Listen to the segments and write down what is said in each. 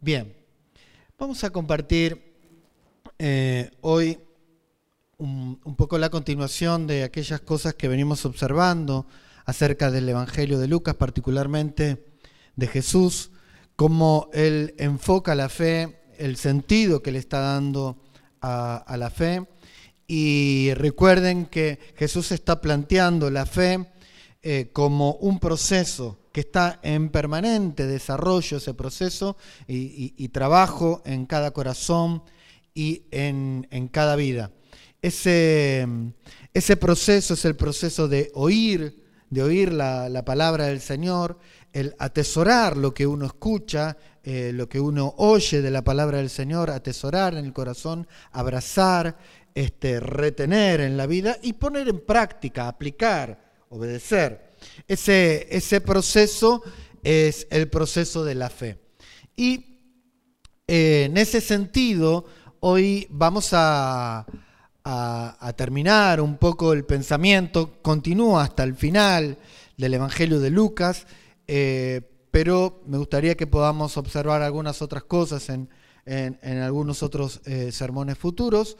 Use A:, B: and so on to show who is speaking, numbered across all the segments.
A: Bien, vamos a compartir eh, hoy un, poco la continuación de aquellas cosas que venimos observando acerca del Evangelio de Lucas, particularmente de Jesús, cómo él enfoca la fe, el sentido que le está dando a la fe. Y recuerden que Jesús está planteando la fe eh, como un proceso que está en permanente desarrollo, ese proceso, y, trabajo en cada corazón y en, en cada vida. Ese, ese, proceso es el proceso de oír, de oír la, la palabra del Señor, el atesorar lo que uno escucha, eh, lo que uno oye de la palabra del Señor, atesorar en el corazón, abrazar, este, retener en la vida y poner en práctica, aplicar, obedecer. Ese, ese proceso es el proceso de la fe. Y eh, en ese sentido, hoy vamos a, a, terminar un poco el pensamiento, continúa hasta el final del Evangelio de Lucas, eh, pero me gustaría que podamos observar algunas otras cosas en, en, en algunos otros eh, sermones futuros,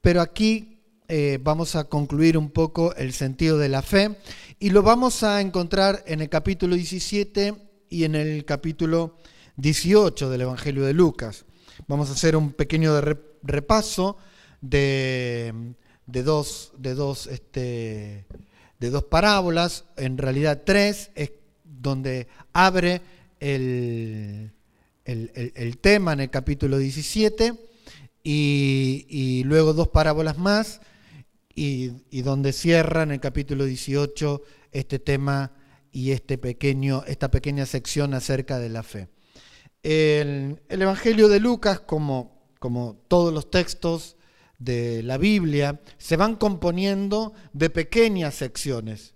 A: pero aquí eh, vamos a concluir un poco el sentido de la fe y lo vamos a encontrar en el capítulo 17 y en el capítulo 18 del Evangelio de Lucas. Vamos a hacer un pequeño repaso de, de dos, de, dos, este, de dos parábolas, en realidad tres, es donde abre el, el, el, tema en el capítulo 17 y, y luego dos parábolas más y, y, donde cierra en el capítulo 18 este tema y este pequeño, esta pequeña sección acerca de la fe. El, el Evangelio de Lucas, como, como todos los textos de la Biblia, se van componiendo de pequeñas secciones.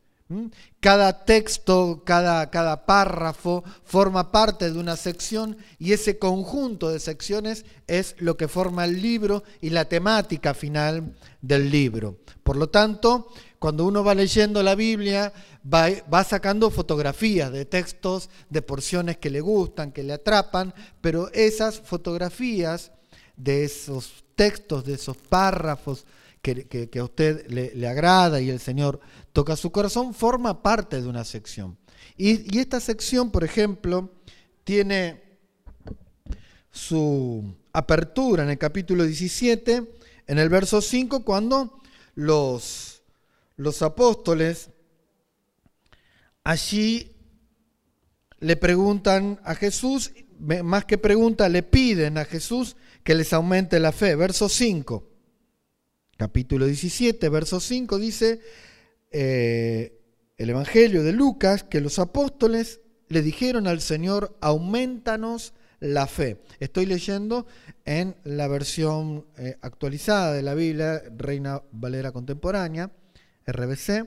A: Cada texto, cada, cada, párrafo forma parte de una sección y ese conjunto de secciones es lo que forma el libro y la temática final del libro. Por lo tanto, cuando uno va leyendo la Biblia, va, va sacando fotografías de textos, de porciones que le gustan, que le atrapan, pero esas fotografías de esos textos, de esos párrafos, que, que, que, a usted le, le, agrada y el Señor toca su corazón, forma parte de una sección. Y, esta sección, por ejemplo, tiene su apertura en el capítulo 17, en el verso 5, cuando los, los apóstoles allí le preguntan a Jesús, más que pregunta, le piden a Jesús que les aumente la fe. Verso 5 capítulo 17, verso 5, dice eh, el Evangelio de Lucas que los apóstoles le dijeron al Señor, aumentanos la fe. Estoy leyendo en la versión eh, actualizada de la Biblia, Reina Valera Contemporánea, RBC.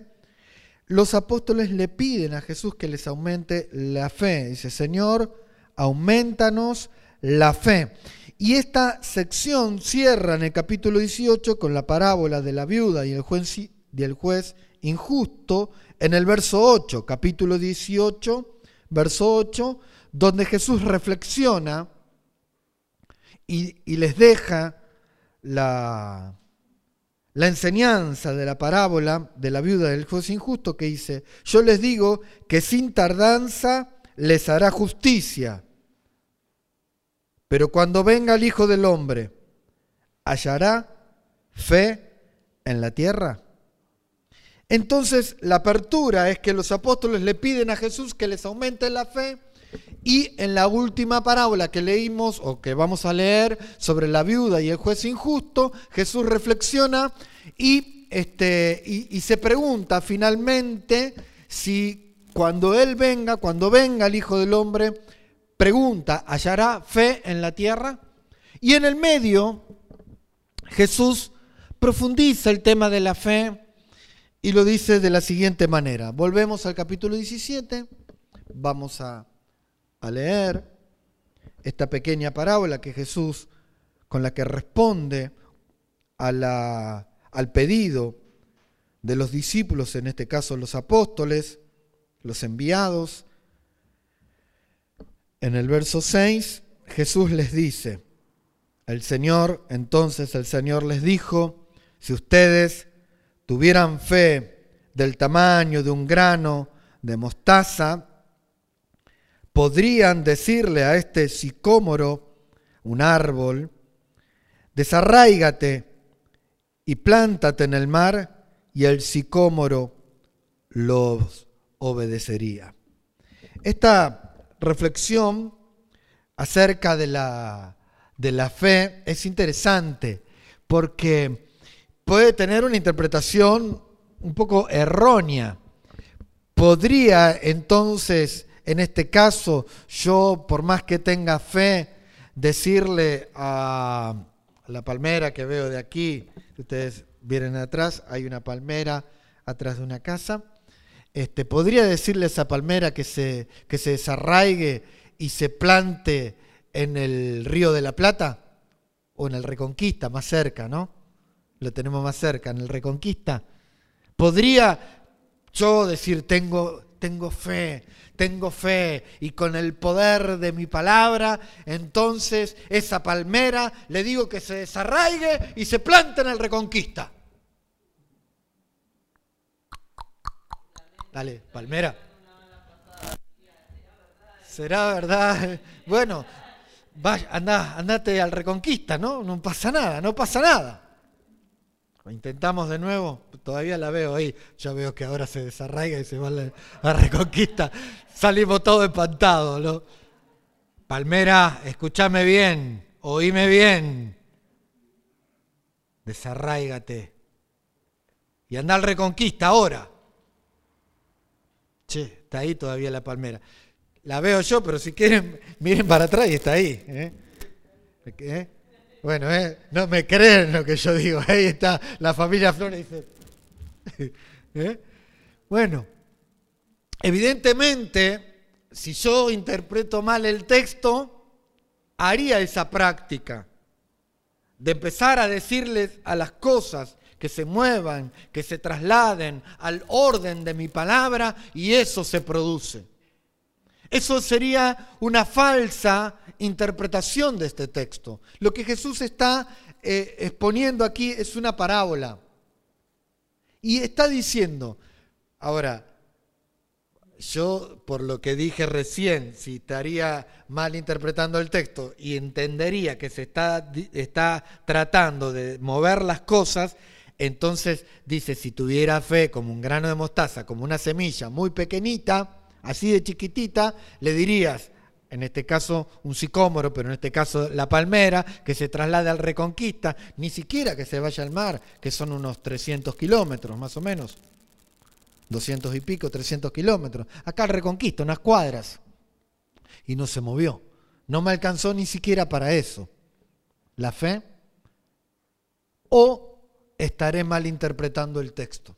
A: Los apóstoles le piden a Jesús que les aumente la fe. Dice, Señor, aumentanos la fe. Y esta sección cierra en el capítulo 18 con la parábola de la viuda y el juez, y el juez injusto en el verso 8, capítulo 18, verso 8, donde Jesús reflexiona y, y les deja la, la enseñanza de la parábola de la viuda del juez injusto que dice, yo les digo que sin tardanza les hará justicia pero cuando venga el Hijo del Hombre, ¿hallará fe en la tierra? Entonces la apertura es que los apóstoles le piden a Jesús que les aumente la fe y en la última parábola que leímos o que vamos a leer sobre la viuda y el juez injusto, Jesús reflexiona y, este, y, se pregunta finalmente si cuando Él venga, cuando venga el Hijo del Hombre, pregunta, ¿hallará fe en la tierra? Y en el medio, Jesús profundiza el tema de la fe y lo dice de la siguiente manera. Volvemos al capítulo 17, vamos a, leer esta pequeña parábola que Jesús, con la que responde a la, al pedido de los discípulos, en este caso los apóstoles, los enviados, en el verso 6, Jesús les dice, el Señor, entonces el Señor les dijo, si ustedes tuvieran fe del tamaño de un grano de mostaza, podrían decirle a este sicómoro, un árbol, desarráigate y plántate en el mar, y el sicómoro los obedecería. Esta reflexión acerca de la, de la fe es interesante porque puede tener una interpretación un poco errónea. Podría entonces, en este caso, yo, por más que tenga fe, decirle a la palmera que veo de aquí, ustedes vienen atrás, hay una palmera atrás de una casa, este, podría decirle a esa palmera que se, que se desarraigue y se plante en el río de la Plata o en el Reconquista, más cerca, ¿no? Lo tenemos más cerca, en el Reconquista. Podría yo decir, tengo, tengo fe, tengo fe, y con el poder de mi palabra, entonces esa palmera le digo que se desarraigue y se plante en el Reconquista. Dale, palmera. ¿Será verdad? Bueno, vaya, anda, andate al Reconquista, ¿no? No pasa nada, no pasa nada. Intentamos de nuevo, todavía la veo ahí. Ya veo que ahora se desarraiga y se va a la Reconquista. Salimos todos espantados, ¿no? Palmera, escúchame bien, oíme bien. Desarraigate. Y anda al Reconquista ahora. Che, está ahí todavía la palmera. La veo yo, pero si quieren, miren para atrás y está ahí. ¿eh? ¿Eh? Bueno, ¿eh? no me creen lo que yo digo. Ahí está la familia Flores. Dice, Bueno, evidentemente, si yo interpreto mal el texto, haría esa práctica de empezar a decirles a las cosas que se muevan, que se trasladen al orden de mi palabra y eso se produce. Eso sería una falsa interpretación de este texto. Lo que Jesús está eh, exponiendo aquí es una parábola. Y está diciendo, ahora, yo por lo que dije recién, si estaría mal interpretando el texto y entendería que se está, está tratando de mover las cosas, entonces dice, si tuviera fe como un grano de mostaza, como una semilla muy pequeñita, así de chiquitita, le dirías, en este caso un sicómoro, pero en este caso la palmera, que se traslade al Reconquista, ni siquiera que se vaya al mar, que son unos 300 kilómetros más o menos, 200 y pico, 300 kilómetros. Acá al Reconquista, unas cuadras. Y no se movió. No me alcanzó ni siquiera para eso. La fe. O estaré mal interpretando el texto.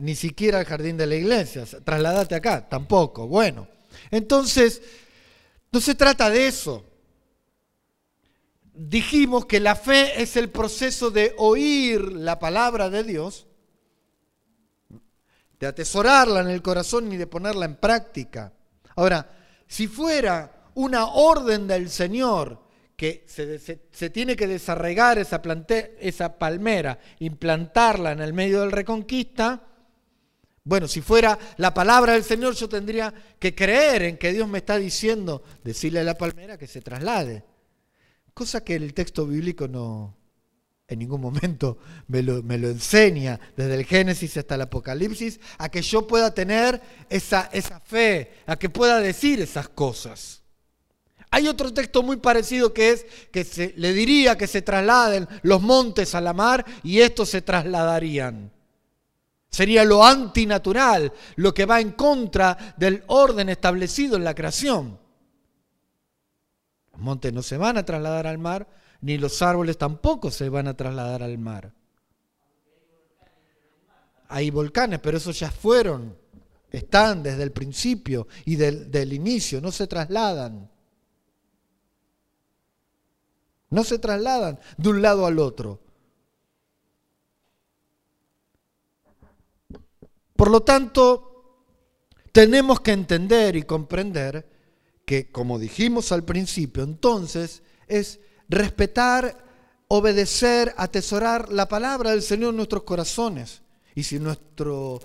A: Ni siquiera al jardín de la iglesia, trasladate acá, tampoco. Bueno, entonces, no se trata de eso. Dijimos que la fe es el proceso de oír la palabra de Dios, de atesorarla en el corazón y de ponerla en práctica. Ahora, si fuera una orden del Señor que se, tiene que desarraigar esa, esa palmera, implantarla en el medio del Reconquista, bueno, si fuera la palabra del Señor, yo tendría que creer en que Dios me está diciendo, decirle a la palmera que se traslade. Cosa que el texto bíblico no, en ningún momento me lo, me lo, enseña, desde el Génesis hasta el Apocalipsis, a que yo pueda tener esa, esa fe, a que pueda decir esas cosas. Hay otro texto muy parecido que es que se, le diría que se trasladen los montes a la mar y estos se trasladarían. Sería lo antinatural, lo que va en contra del orden establecido en la creación. Los montes no se van a trasladar al mar, ni los árboles tampoco se van a trasladar al mar. Hay volcanes, pero esos ya fueron, están desde el principio y del, del inicio, no se trasladan. No se trasladan de un lado al otro. Por lo tanto, tenemos que entender y comprender que, como dijimos al principio, entonces es respetar, obedecer, atesorar la palabra del Señor en nuestros corazones. Y si nuestro,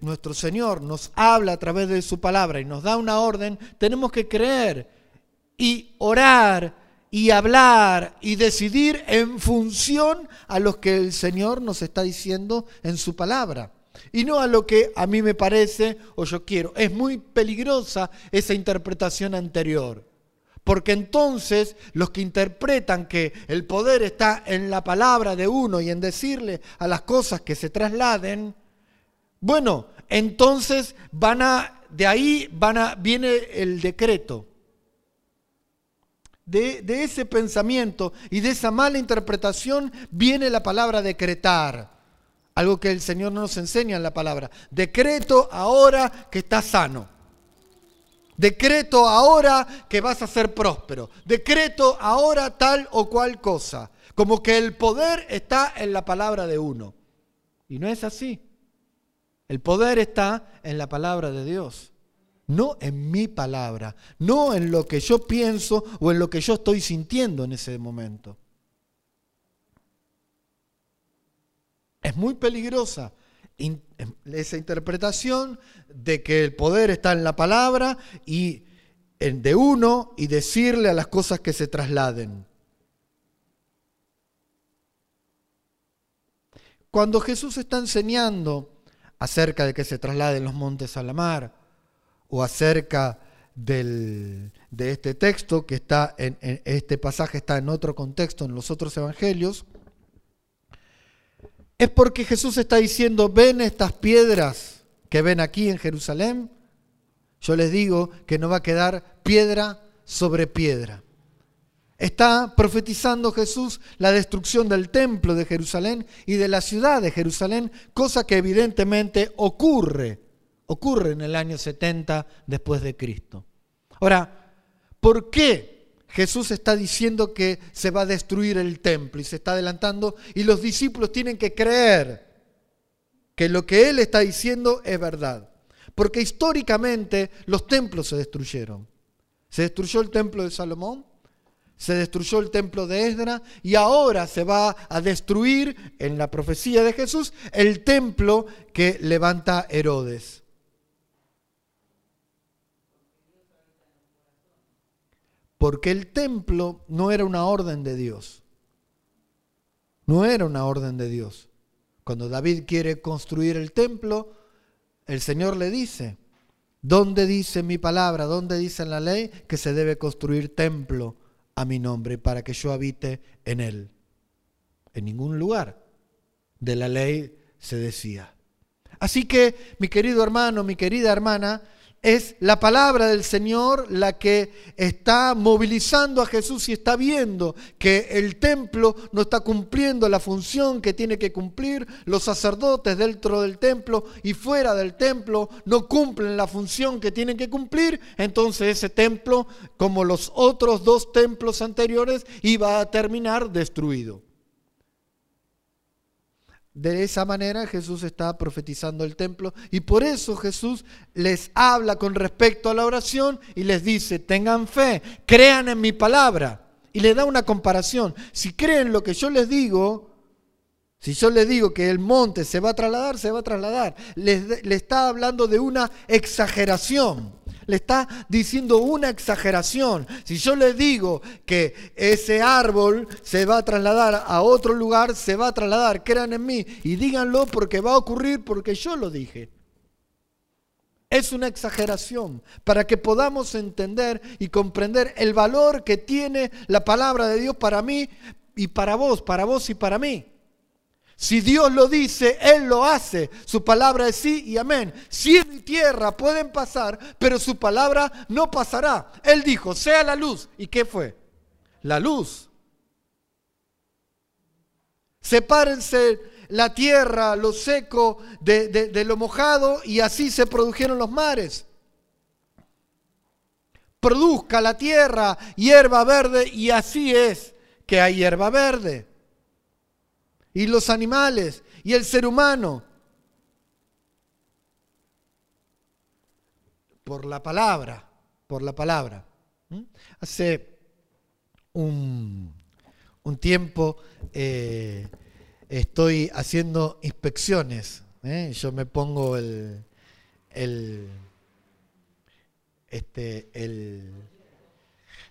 A: nuestro Señor nos habla a través de su palabra y nos da una orden, tenemos que creer y orar y hablar y decidir en función a lo que el Señor nos está diciendo en su palabra. Y no a lo que a mí me parece o yo quiero. Es muy peligrosa esa interpretación anterior. Porque entonces los que interpretan que el poder está en la palabra de uno y en decirle a las cosas que se trasladen, bueno, entonces van a, de ahí van a, viene el decreto. De, de ese pensamiento y de esa mala interpretación viene la palabra decretar. Algo que el Señor no nos enseña en la palabra. Decreto ahora que estás sano. Decreto ahora que vas a ser próspero. Decreto ahora tal o cual cosa. Como que el poder está en la palabra de uno. Y no es así. El poder está en la palabra de Dios. No en mi palabra. No en lo que yo pienso o en lo que yo estoy sintiendo en ese momento. Es muy peligrosa em, esa interpretación de que el poder está en la palabra y de uno y decirle a las cosas que se trasladen. Cuando Jesús está enseñando acerca de que se trasladen los montes a la mar o acerca de este texto que está en este pasaje está en otro contexto en los otros evangelios, es porque Jesús está diciendo, ven estas piedras que ven aquí en Jerusalén. Yo les digo que no va a quedar piedra sobre piedra. Está profetizando Jesús la destrucción del templo de Jerusalén y de la ciudad de Jerusalén, cosa que evidentemente ocurre, ocurre en el año 70 después de Cristo. Ahora, ¿por qué Jesús está diciendo que se va a destruir el templo y se está adelantando y los discípulos tienen que creer que lo que Él está diciendo es verdad. Porque históricamente los templos se destruyeron. Se destruyó el templo de Salomón, se destruyó el templo de Esdra y ahora se va a destruir en la profecía de Jesús el templo que levanta Herodes. Porque el templo no era una orden de Dios. No era una orden de Dios. Cuando David quiere construir el templo, el Señor le dice, ¿dónde dice mi palabra, dónde dice la ley que se debe construir templo a mi nombre para que yo habite en él? En ningún lugar de la ley se decía. Así que, mi querido hermano, mi querida hermana, es la palabra del Señor la que está movilizando a Jesús y está viendo que el templo no está cumpliendo la función que tiene que cumplir, los sacerdotes dentro del templo y fuera del templo no cumplen la función que tienen que cumplir, entonces ese templo, como los otros dos templos anteriores, iba a terminar destruido. De esa manera Jesús está profetizando el templo y por eso Jesús les habla con respecto a la oración y les dice, tengan fe, crean en mi palabra. Y le da una comparación. Si creen lo que yo les digo, si yo les digo que el monte se va a trasladar, se va a trasladar. le está hablando de una exageración le está diciendo una exageración. Si yo le digo que ese árbol se va a trasladar a otro lugar, se va a trasladar, crean en mí y díganlo porque va a ocurrir porque yo lo dije. Es una exageración para que podamos entender y comprender el valor que tiene la palabra de Dios para mí y para vos, para vos y para mí. Si Dios lo dice, Él lo hace. Su palabra es sí y amén. Cielo y tierra pueden pasar, pero su palabra no pasará. Él dijo, sea la luz. ¿Y qué fue? La luz. Sepárense la tierra, lo seco de, de lo mojado y así se produjeron los mares. Produzca la tierra hierba verde y así es que hay hierba verde y los animales y el ser humano. Por la palabra, por la palabra. Hace un, tiempo eh, estoy haciendo inspecciones. ¿eh? Yo me pongo el, el, este, el,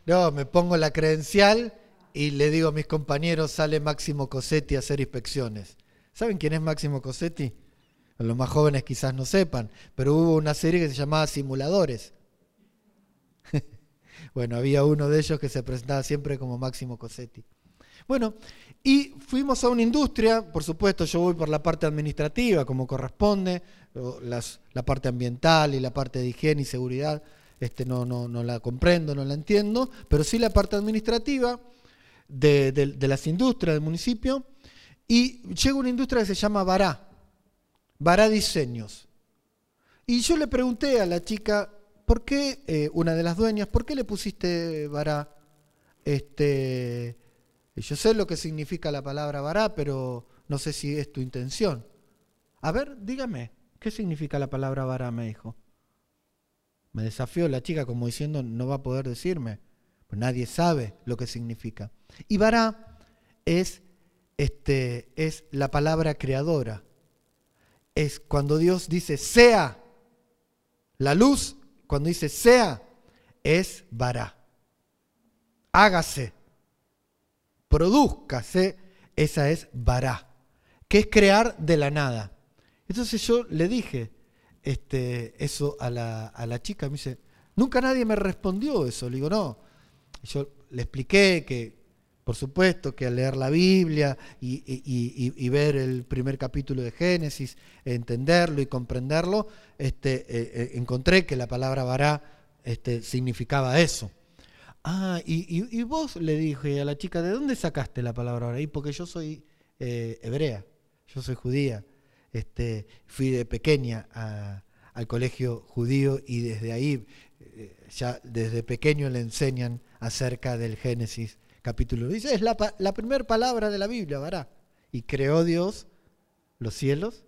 A: no, me pongo la credencial y le digo a mis compañeros, sale Máximo Cosetti a hacer inspecciones. ¿Saben quién es Máximo Cosetti? Los más jóvenes quizás no sepan, pero hubo una serie que se llamaba Simuladores. bueno, había uno de ellos que se presentaba siempre como Máximo Cosetti. Bueno, y fuimos a una industria, por supuesto yo voy por la parte administrativa como corresponde, la parte ambiental y la parte de higiene y seguridad, este, no, no, no la comprendo, no la entiendo, pero sí la parte administrativa de, las industrias del municipio. Y llega una industria que se llama Bará. Bará Diseños. Y yo le pregunté a la chica, ¿por qué, eh, una de las dueñas, ¿por qué le pusiste Bará? Este, yo sé lo que significa la palabra Bará, pero no sé si es tu intención. A ver, dígame, ¿qué significa la palabra Bará? me dijo. Me desafió la chica como diciendo, no va a poder decirme. Nadie sabe lo que significa. Y Bará es, este, es la palabra creadora es cuando Dios dice sea. La luz, cuando dice sea, es vará. Hágase, produzcase, esa es vará, que es crear de la nada. Entonces yo le dije este, eso a la, a la chica, me dice, nunca nadie me respondió eso. Le digo, no. Yo le expliqué que por supuesto que al leer la Biblia y, ver el primer capítulo de Génesis, entenderlo y comprenderlo, este, eh, eh, encontré que la palabra vará este, significaba eso. Ah, y, vos le dije a la chica, ¿de dónde sacaste la palabra vará? Y porque yo soy eh, hebrea, yo soy judía. Este, fui de pequeña al colegio judío y desde ahí, ya desde pequeño le enseñan acerca del Génesis capítulo. Dice, es la, la primera palabra de la Biblia, ¿verdad? Y creó Dios los cielos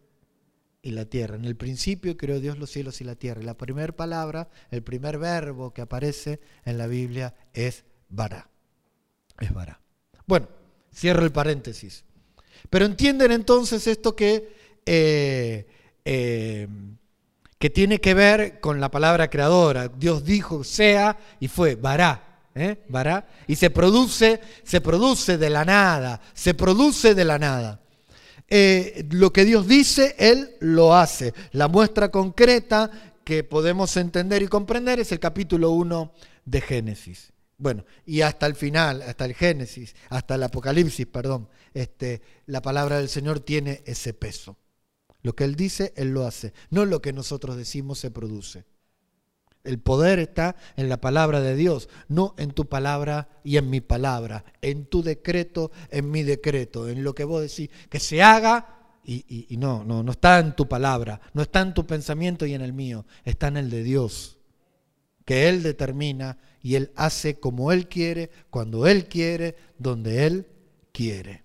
A: y la tierra. En el principio creó Dios los cielos y la tierra. Y la primera palabra, el primer verbo que aparece en la Biblia es vará. Es vará. Bueno, cierro el paréntesis. Pero entienden entonces esto que, eh, eh, que tiene que ver con la palabra creadora. Dios dijo sea y fue vará. ¿eh? Y se produce, se produce de la nada, se produce de la nada. Eh, lo que Dios dice, Él lo hace. La muestra concreta que podemos entender y comprender es el capítulo 1 de Génesis. Bueno, y hasta el final, hasta el Génesis, hasta el Apocalipsis, perdón, este, la palabra del Señor tiene ese peso. Lo que Él dice, Él lo hace. No lo que nosotros decimos se produce. El poder está en la palabra de Dios, no en tu palabra y en mi palabra, en tu decreto, en mi decreto, en lo que vos decís que se haga y, no, no, no está en tu palabra, no está en tu pensamiento y en el mío, está en el de Dios, que Él determina y Él hace como Él quiere, cuando Él quiere, donde Él quiere.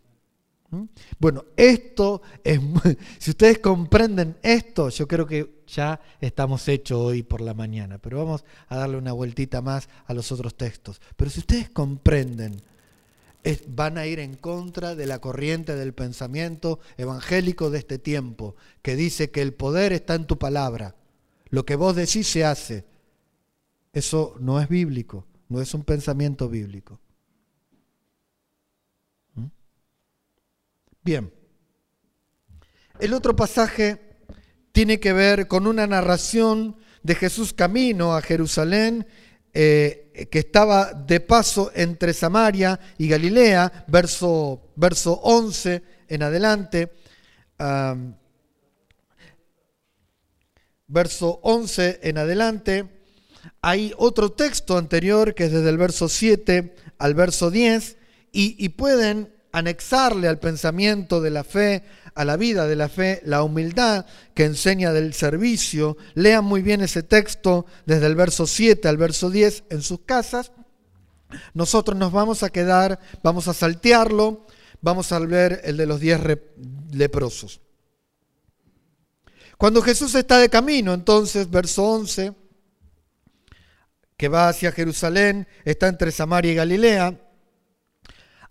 A: ¿Mm? Bueno, esto es, si ustedes comprenden esto, yo creo que ya estamos hechos hoy por la mañana, pero vamos a darle una vueltita más a los otros textos. Pero si ustedes comprenden, van a ir en contra de la corriente del pensamiento evangélico de este tiempo, que dice que el poder está en tu palabra, lo que vos decís se hace. Eso no es bíblico, no es un pensamiento bíblico. Bien. El otro pasaje tiene que ver con una narración de Jesús camino a Jerusalén, eh, que estaba de paso entre Samaria y Galilea, verso, verso 11 en adelante. verso 11 en adelante. Hay otro texto anterior que es desde el verso 7 al verso 10 y, y pueden anexarle al pensamiento de la fe, a la vida de la fe, la humildad que enseña del servicio. Lean muy bien ese texto desde el verso 7 al verso 10 en sus casas. Nosotros nos vamos a quedar, vamos a saltearlo, vamos a ver el de los 10 leprosos. Cuando Jesús está de camino, entonces, verso 11, que va hacia Jerusalén, está entre Samaria y Galilea.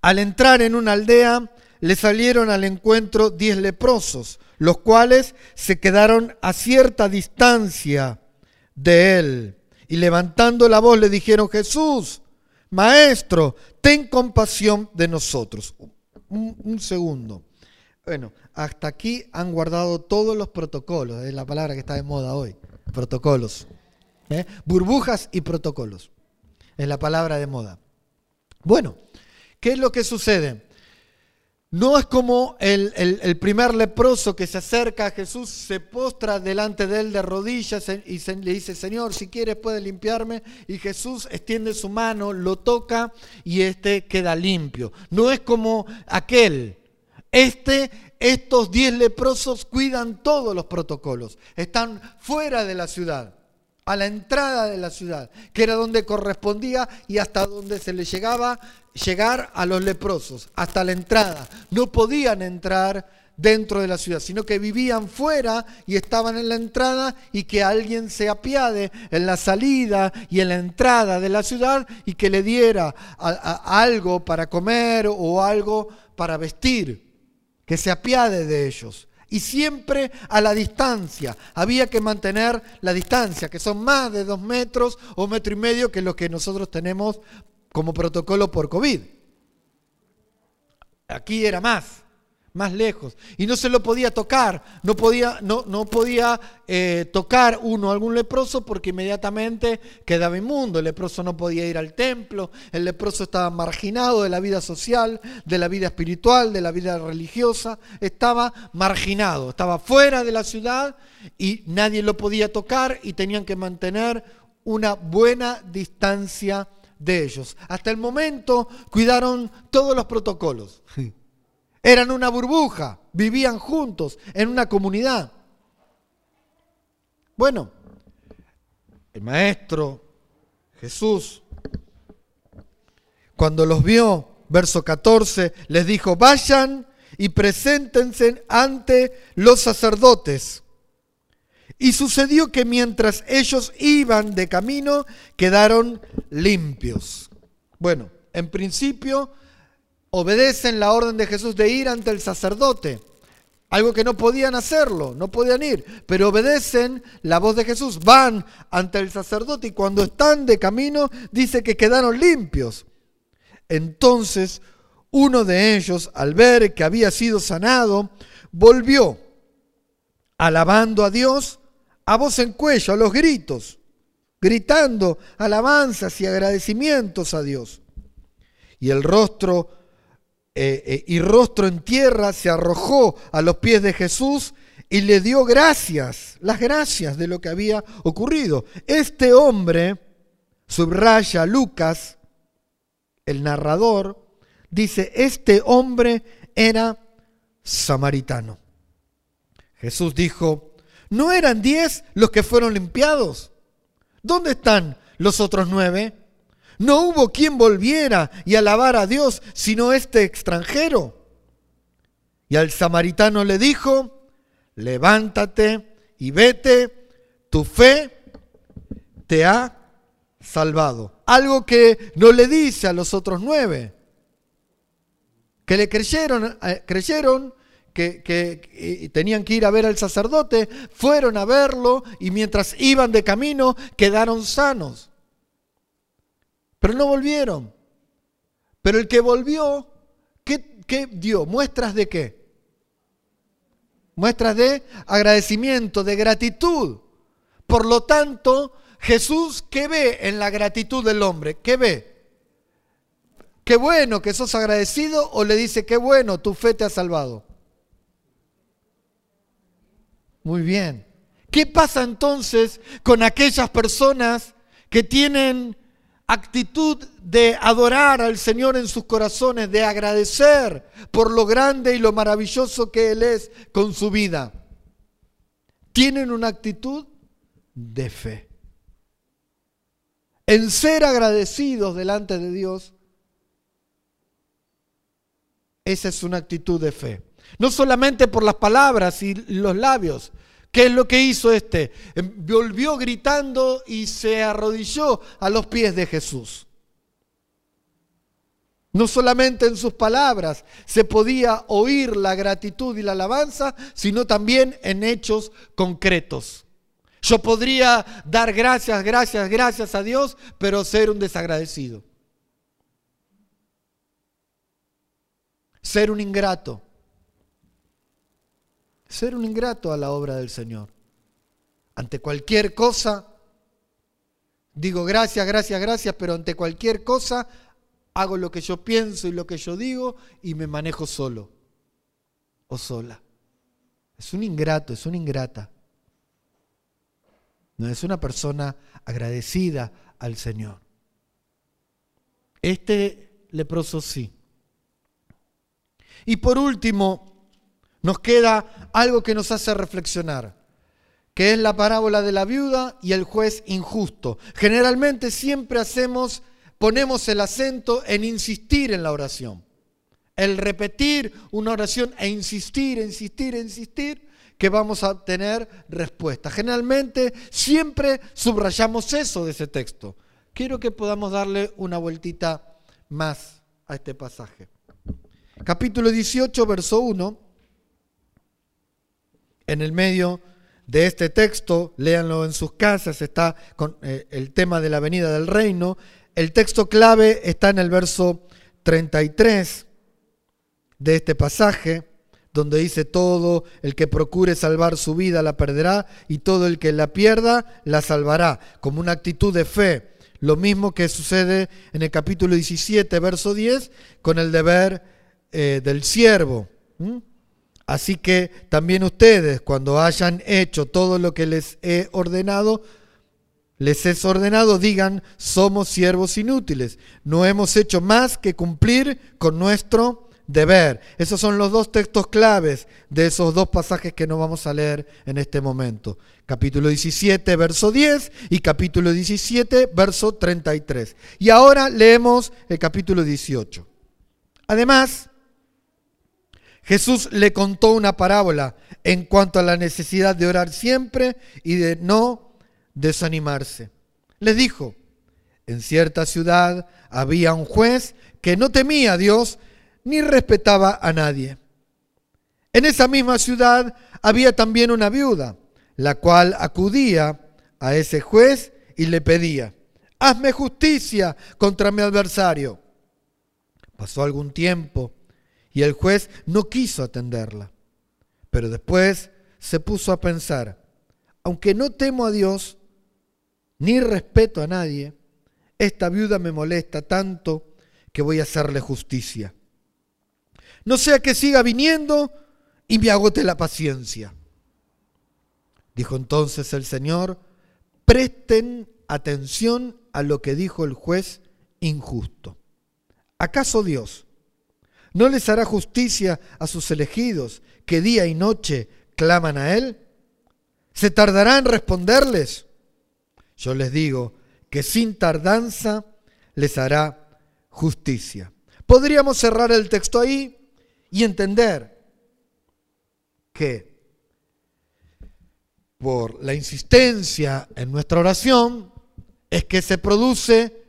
A: Al entrar en una aldea, le salieron al encuentro diez leprosos, los cuales se quedaron a cierta distancia de él. Y levantando la voz le dijeron, Jesús, Maestro, ten compasión de nosotros. Un, segundo. Bueno, hasta aquí han guardado todos los protocolos, es la palabra que está de moda hoy, protocolos. ¿eh? Burbujas y protocolos, es la palabra de moda. Bueno, ¿qué es lo que sucede? No es como el, primer leproso que se acerca a Jesús, se postra delante de él de rodillas y le dice, Señor, si quieres puede limpiarme. Y Jesús extiende su mano, lo toca y este queda limpio. No es como aquel. Este, estos diez leprosos cuidan todos los protocolos. Están fuera de la ciudad a la entrada de la ciudad, que era donde correspondía y hasta donde se le llegaba llegar a los leprosos, hasta la entrada. No podían entrar dentro de la ciudad, sino que vivían fuera y estaban en la entrada y que alguien se apiade en la salida y en la entrada de la ciudad y que le diera algo para comer o algo para vestir, que se apiade de ellos y siempre a la distancia. Había que mantener la distancia, que son más de dos metros o metro y medio que lo que nosotros tenemos como protocolo por COVID. Aquí era más más lejos. Y no se lo podía tocar, no podía, no, no podía eh, tocar uno a algún leproso porque inmediatamente quedaba inmundo. El leproso no podía ir al templo, el leproso estaba marginado de la vida social, de la vida espiritual, de la vida religiosa, estaba marginado, estaba fuera de la ciudad y nadie lo podía tocar y tenían que mantener una buena distancia de ellos. Hasta el momento cuidaron todos los protocolos. Eran una burbuja, vivían juntos en una comunidad. Bueno, el maestro Jesús, cuando los vio, verso 14, les dijo, vayan y preséntense ante los sacerdotes. Y sucedió que mientras ellos iban de camino, quedaron limpios. Bueno, en principio obedecen la orden de Jesús de ir ante el sacerdote. Algo que no podían hacerlo, no podían ir, pero obedecen la voz de Jesús, van ante el sacerdote y cuando están de camino dice que quedaron limpios. Entonces uno de ellos, al ver que había sido sanado, volvió, alabando a Dios a voz en cuello, a los gritos, gritando alabanzas y agradecimientos a Dios. Y el rostro eh, eh, y rostro en tierra, se arrojó a los pies de Jesús y le dio gracias, las gracias de lo que había ocurrido. Este hombre, subraya Lucas, el narrador, dice, este hombre era samaritano. Jesús dijo, ¿no eran diez los que fueron limpiados? ¿Dónde están los otros nueve? No hubo quien volviera y alabara a Dios, sino este extranjero. Y al samaritano le dijo, levántate y vete, tu fe te ha salvado. Algo que no le dice a los otros nueve, que le creyeron, eh, creyeron que, que, tenían que ir a ver al sacerdote, fueron a verlo y mientras iban de camino quedaron sanos. Pero no volvieron. Pero el que volvió, ¿qué, dio? ¿Muestras de qué? Muestras de agradecimiento, de gratitud. Por lo tanto, Jesús, ¿qué ve en la gratitud del hombre? ¿Qué ve? Qué bueno que sos agradecido o le dice, qué bueno, tu fe te ha salvado. Muy bien. ¿Qué pasa entonces con aquellas personas que tienen actitud de adorar al Señor en sus corazones, de agradecer por lo grande y lo maravilloso que Él es con su vida. Tienen una actitud de fe. En ser agradecidos delante de Dios, esa es una actitud de fe. No solamente por las palabras y los labios, ¿Qué es lo que hizo este? Em, volvió gritando y se arrodilló a los pies de Jesús. No solamente en sus palabras se podía oír la gratitud y la alabanza, sino también en hechos concretos. Yo podría dar gracias, gracias, gracias a Dios, pero ser un desagradecido. Ser un ingrato. Ser un ingrato a la obra del Señor. Ante cualquier cosa, digo gracias, gracias, gracias, pero ante cualquier cosa hago lo que yo pienso y lo que yo digo y me manejo solo o sola. Es un ingrato, es una ingrata. No es una persona agradecida al Señor. Este leproso sí. Y por último, nos queda algo que nos hace reflexionar, que es la parábola de la viuda y el juez injusto. Generalmente siempre hacemos ponemos el acento en insistir en la oración. El repetir una oración e insistir, insistir, insistir, que vamos a obtener respuesta. Generalmente siempre subrayamos eso de ese texto. Quiero que podamos darle una vueltita más a este pasaje. Capítulo 18, verso 1. En el medio de este texto, léanlo en sus casas, está con eh, el tema de la venida del reino. El texto clave está en el verso 33 de este pasaje, donde dice todo el que procure salvar su vida la perderá y todo el que la pierda la salvará, como una actitud de fe. Lo mismo que sucede en el capítulo 17, verso 10, con el deber eh, del siervo. Así que también ustedes, cuando hayan hecho todo lo que les he ordenado, les es ordenado, digan, somos siervos inútiles, no hemos hecho más que cumplir con nuestro deber. Esos son los dos textos claves de esos dos pasajes que no vamos a leer en este momento. Capítulo 17, verso 10 y capítulo 17, verso 33. Y ahora leemos el capítulo 18. Además, Jesús le contó una parábola en cuanto a la necesidad de orar siempre y de no desanimarse. Les dijo, en cierta ciudad había un juez que no temía a Dios ni respetaba a nadie. En esa misma ciudad había también una viuda, la cual acudía a ese juez y le pedía, hazme justicia contra mi adversario. Pasó algún tiempo y el juez no quiso atenderla, pero después se puso a pensar, aunque no temo a Dios, ni respeto a nadie, esta viuda me molesta tanto que voy a hacerle justicia. No sea que siga viniendo y me agote la paciencia. Dijo entonces el Señor, presten atención a lo que dijo el juez injusto. ¿Acaso Dios no les hará justicia a sus elegidos que día y noche claman a Él? ¿Se tardará en responderles? Yo les digo que sin tardanza les hará justicia. Podríamos cerrar el texto ahí y entender que por la insistencia en nuestra oración es que se produce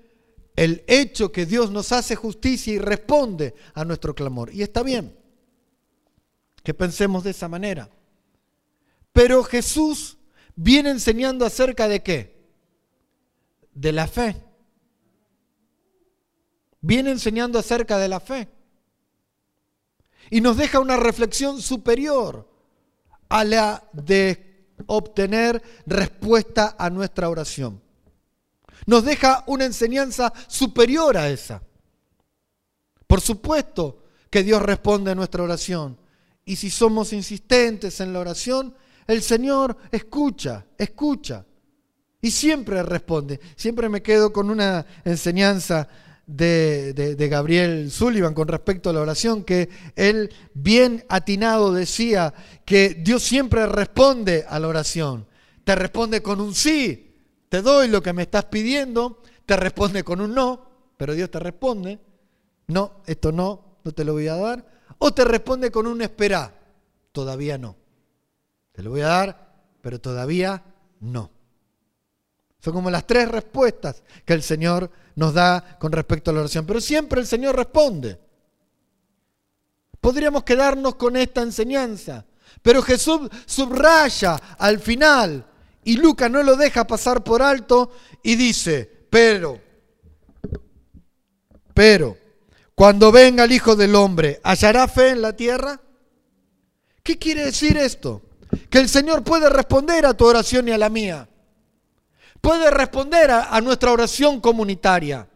A: el hecho que Dios nos hace justicia y responde a nuestro clamor. Y está bien que pensemos de esa manera. Pero Jesús viene enseñando acerca de qué? de la fe. Viene enseñando acerca de la fe. Y nos deja una reflexión superior a la de obtener respuesta a nuestra oración. Nos deja una enseñanza superior a esa. Por supuesto que Dios responde a nuestra oración. Y si somos insistentes en la oración, el Señor escucha, escucha. Y siempre responde. Siempre me quedo con una enseñanza de, Gabriel Sullivan con respecto a la oración, que él bien atinado decía que Dios siempre responde a la oración. Te responde con un sí, te doy lo que me estás pidiendo, te responde con un no, pero Dios te responde, no, esto no, no te lo voy a dar, o te responde con un espera, todavía no. Te lo voy a dar, pero todavía no. Son como las tres respuestas que el Señor nos da con respecto a la oración, pero siempre el Señor responde. Podríamos quedarnos con esta enseñanza, pero Jesús subraya al final y Lucas no lo deja pasar por alto y dice, pero, pero, cuando venga el Hijo del Hombre, ¿hallará fe en la tierra? ¿Qué quiere decir esto? Que el Señor puede responder a tu oración y a la mía. Puede responder a, nuestra oración comunitaria.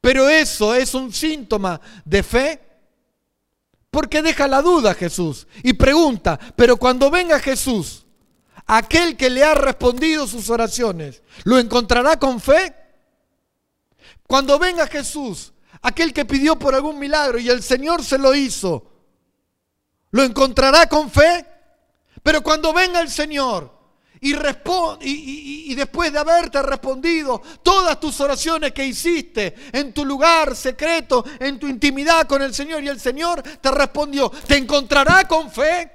A: Pero eso es un síntoma de fe porque deja la duda Jesús y pregunta, pero cuando venga Jesús, aquel que le ha respondido sus oraciones, ¿lo encontrará con fe? Cuando venga Jesús, aquel que pidió por algún milagro y el Señor se lo hizo, ¿lo encontrará con fe? Pero cuando venga el Señor y, y, después de haberte respondido todas tus oraciones que hiciste en tu lugar secreto, en tu intimidad con el Señor y el Señor te respondió, ¿te encontrará con fe?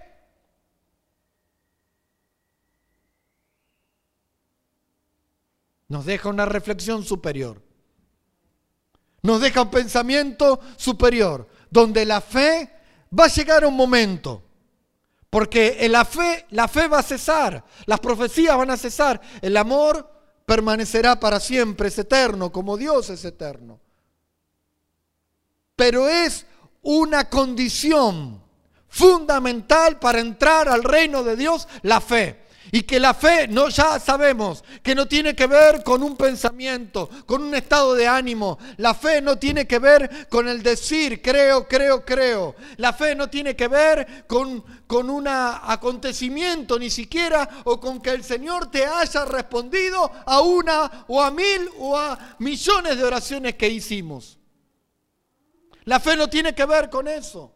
A: Nos deja una reflexión superior. Nos deja un pensamiento superior, donde la fe va a llegar a un momento. Porque en la fe, la fe va a cesar, las profecías van a cesar, el amor permanecerá para siempre, es eterno, como Dios es eterno. Pero es una condición fundamental para entrar al reino de Dios, la fe. Y que la fe, no, ya sabemos que no tiene que ver con un pensamiento, con un estado de ánimo. La fe no tiene que ver con el decir creo, creo, creo. La fe no tiene que ver con, con un acontecimiento ni siquiera o con que el Señor te haya respondido a una o a mil o a millones de oraciones que hicimos. La fe no tiene que ver con eso.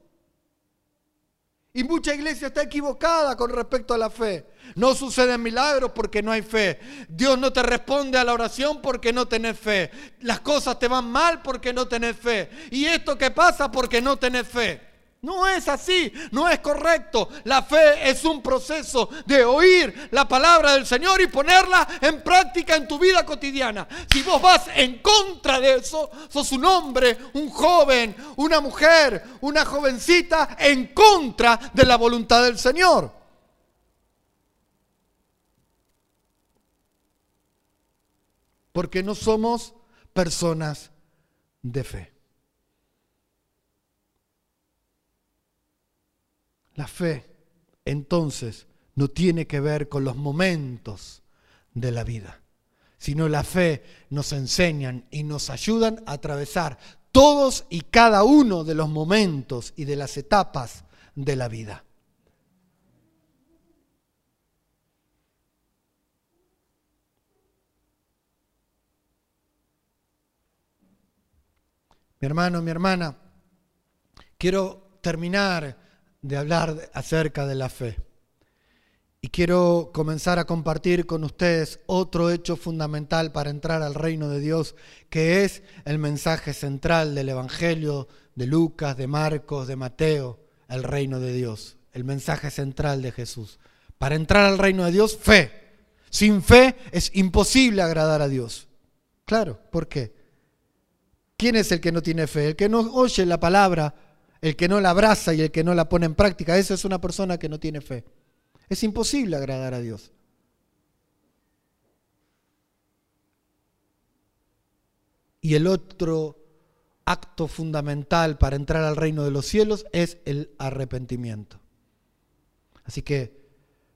A: Y mucha iglesia está equivocada con respecto a la fe. No suceden milagros porque no hay fe. Dios no te responde a la oración porque no tenés fe. Las cosas te van mal porque no tenés fe. Y esto que pasa porque no tenés fe. No es así, no es correcto. La fe es un proceso de oír la palabra del Señor y ponerla en práctica en tu vida cotidiana. Si vos vas en contra de eso, sos un hombre, un joven, una mujer, una jovencita en contra de la voluntad del Señor. Porque no somos personas de fe. La fe, entonces, no tiene que ver con los momentos de la vida, sino la fe nos enseñan y nos ayudan a atravesar todos y cada uno de los momentos y de las etapas de la vida. Mi hermano, mi hermana, quiero terminar de hablar acerca de la fe. Y quiero comenzar a compartir con ustedes otro hecho fundamental para entrar al reino de Dios, que es el mensaje central del Evangelio de Lucas, de Marcos, de Mateo, el reino de Dios, el mensaje central de Jesús. Para entrar al reino de Dios, fe. Sin fe es imposible agradar a Dios. Claro, ¿por qué? ¿Quién es el que no tiene fe? El que no oye la palabra el que no la abraza y el que no la pone en práctica, esa es una persona que no tiene fe. Es imposible agradar a Dios. Y el otro acto fundamental para entrar al reino de los cielos es el arrepentimiento. Así que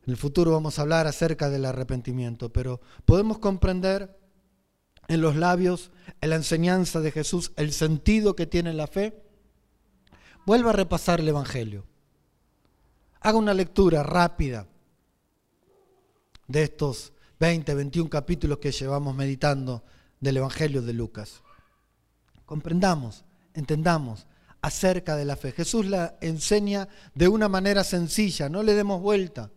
A: en el futuro vamos a hablar acerca del arrepentimiento, pero podemos comprender en los labios, en la enseñanza de Jesús, el sentido que tiene la fe vuelva a repasar el Evangelio. Haga una lectura rápida de estos 20, 21 capítulos que llevamos meditando del Evangelio de Lucas. Comprendamos, entendamos acerca de la fe. Jesús la enseña de una manera sencilla, no le demos vuelta.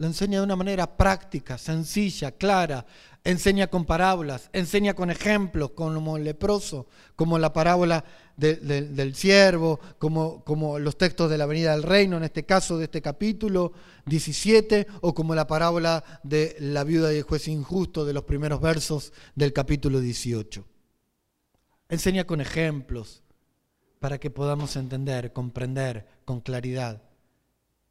A: Lo enseña de una manera práctica, sencilla, clara. Enseña con parábolas, enseña con ejemplos, como el leproso, como la parábola del siervo, como, como los textos de la venida del reino, en este caso de este capítulo 17, o como la parábola de la viuda y el juez injusto de los primeros versos del capítulo 18. Enseña con ejemplos para que podamos entender, comprender con claridad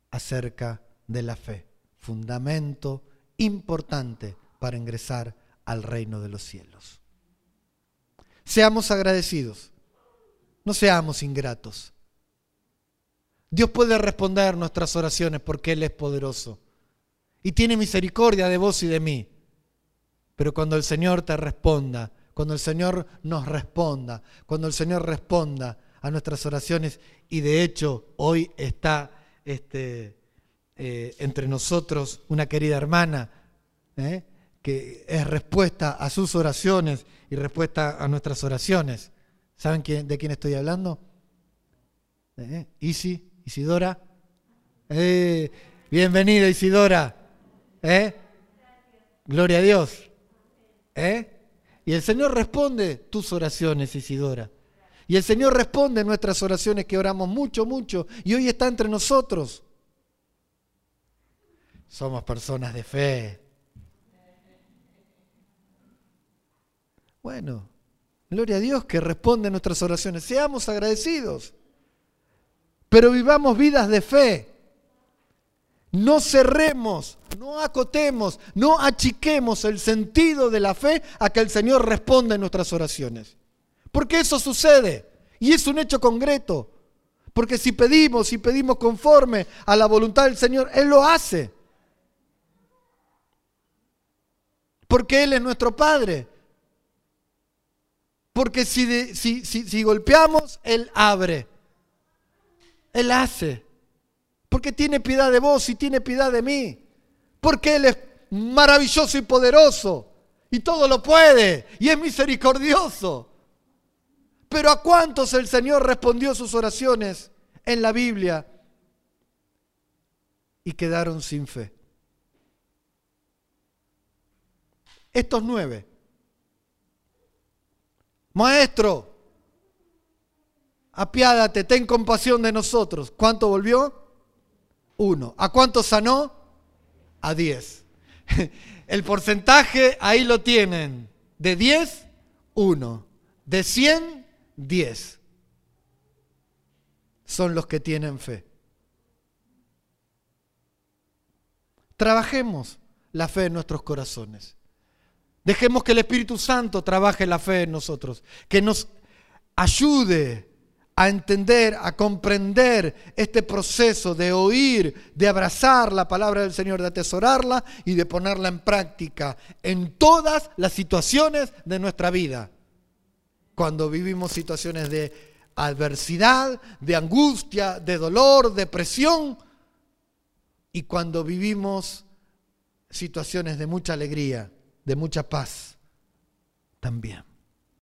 A: acerca de la fe fundamento importante para ingresar al reino de los cielos. Seamos agradecidos, no seamos ingratos. Dios puede responder nuestras oraciones porque Él es poderoso y tiene misericordia de vos y de mí. Pero cuando el Señor te responda, cuando el Señor nos responda, cuando el Señor responda a nuestras oraciones, y de hecho hoy está este, eh, entre nosotros una querida hermana, ¿eh? que es respuesta a sus oraciones y respuesta a nuestras oraciones. ¿Saben de quién estoy hablando? ¿Eh? Isi, Isidora. Eh, bienvenida Isidora. Gloria a Dios. Y el Señor responde tus oraciones, Isidora. Y el Señor responde nuestras oraciones que oramos mucho, mucho. Y hoy está entre nosotros. Somos personas de fe. Bueno, gloria a Dios que responde a nuestras oraciones. Seamos agradecidos. Pero vivamos vidas de fe. No cerremos, no acotemos, no achiquemos el sentido de la fe a que el Señor responda en nuestras oraciones. Porque eso sucede y es un hecho concreto. Porque si pedimos, si pedimos conforme a la voluntad del Señor, Él lo hace. Porque Él es nuestro Padre. Porque si, si, si, golpeamos, Él abre. Él hace. Porque tiene piedad de vos y tiene piedad de mí. Porque Él es maravilloso y poderoso. Y todo lo puede. Y es misericordioso. Pero ¿a cuántos el Señor respondió sus oraciones en la Biblia? Y quedaron sin fe. Estos nueve. Maestro, apiádate, ten compasión de nosotros. ¿Cuánto volvió? Uno. ¿A cuánto sanó? A diez. El porcentaje ahí lo tienen. De diez, uno. De cien, diez. Son los que tienen fe. Trabajemos la fe en nuestros corazones. Dejemos que el Espíritu Santo trabaje la fe en nosotros, que nos ayude a entender, a comprender este proceso de oír, de abrazar la palabra del Señor, de atesorarla y de ponerla en práctica en todas las situaciones de nuestra vida. Cuando vivimos situaciones de adversidad, de angustia, de dolor, de presión, y cuando vivimos situaciones de mucha alegría de mucha paz también.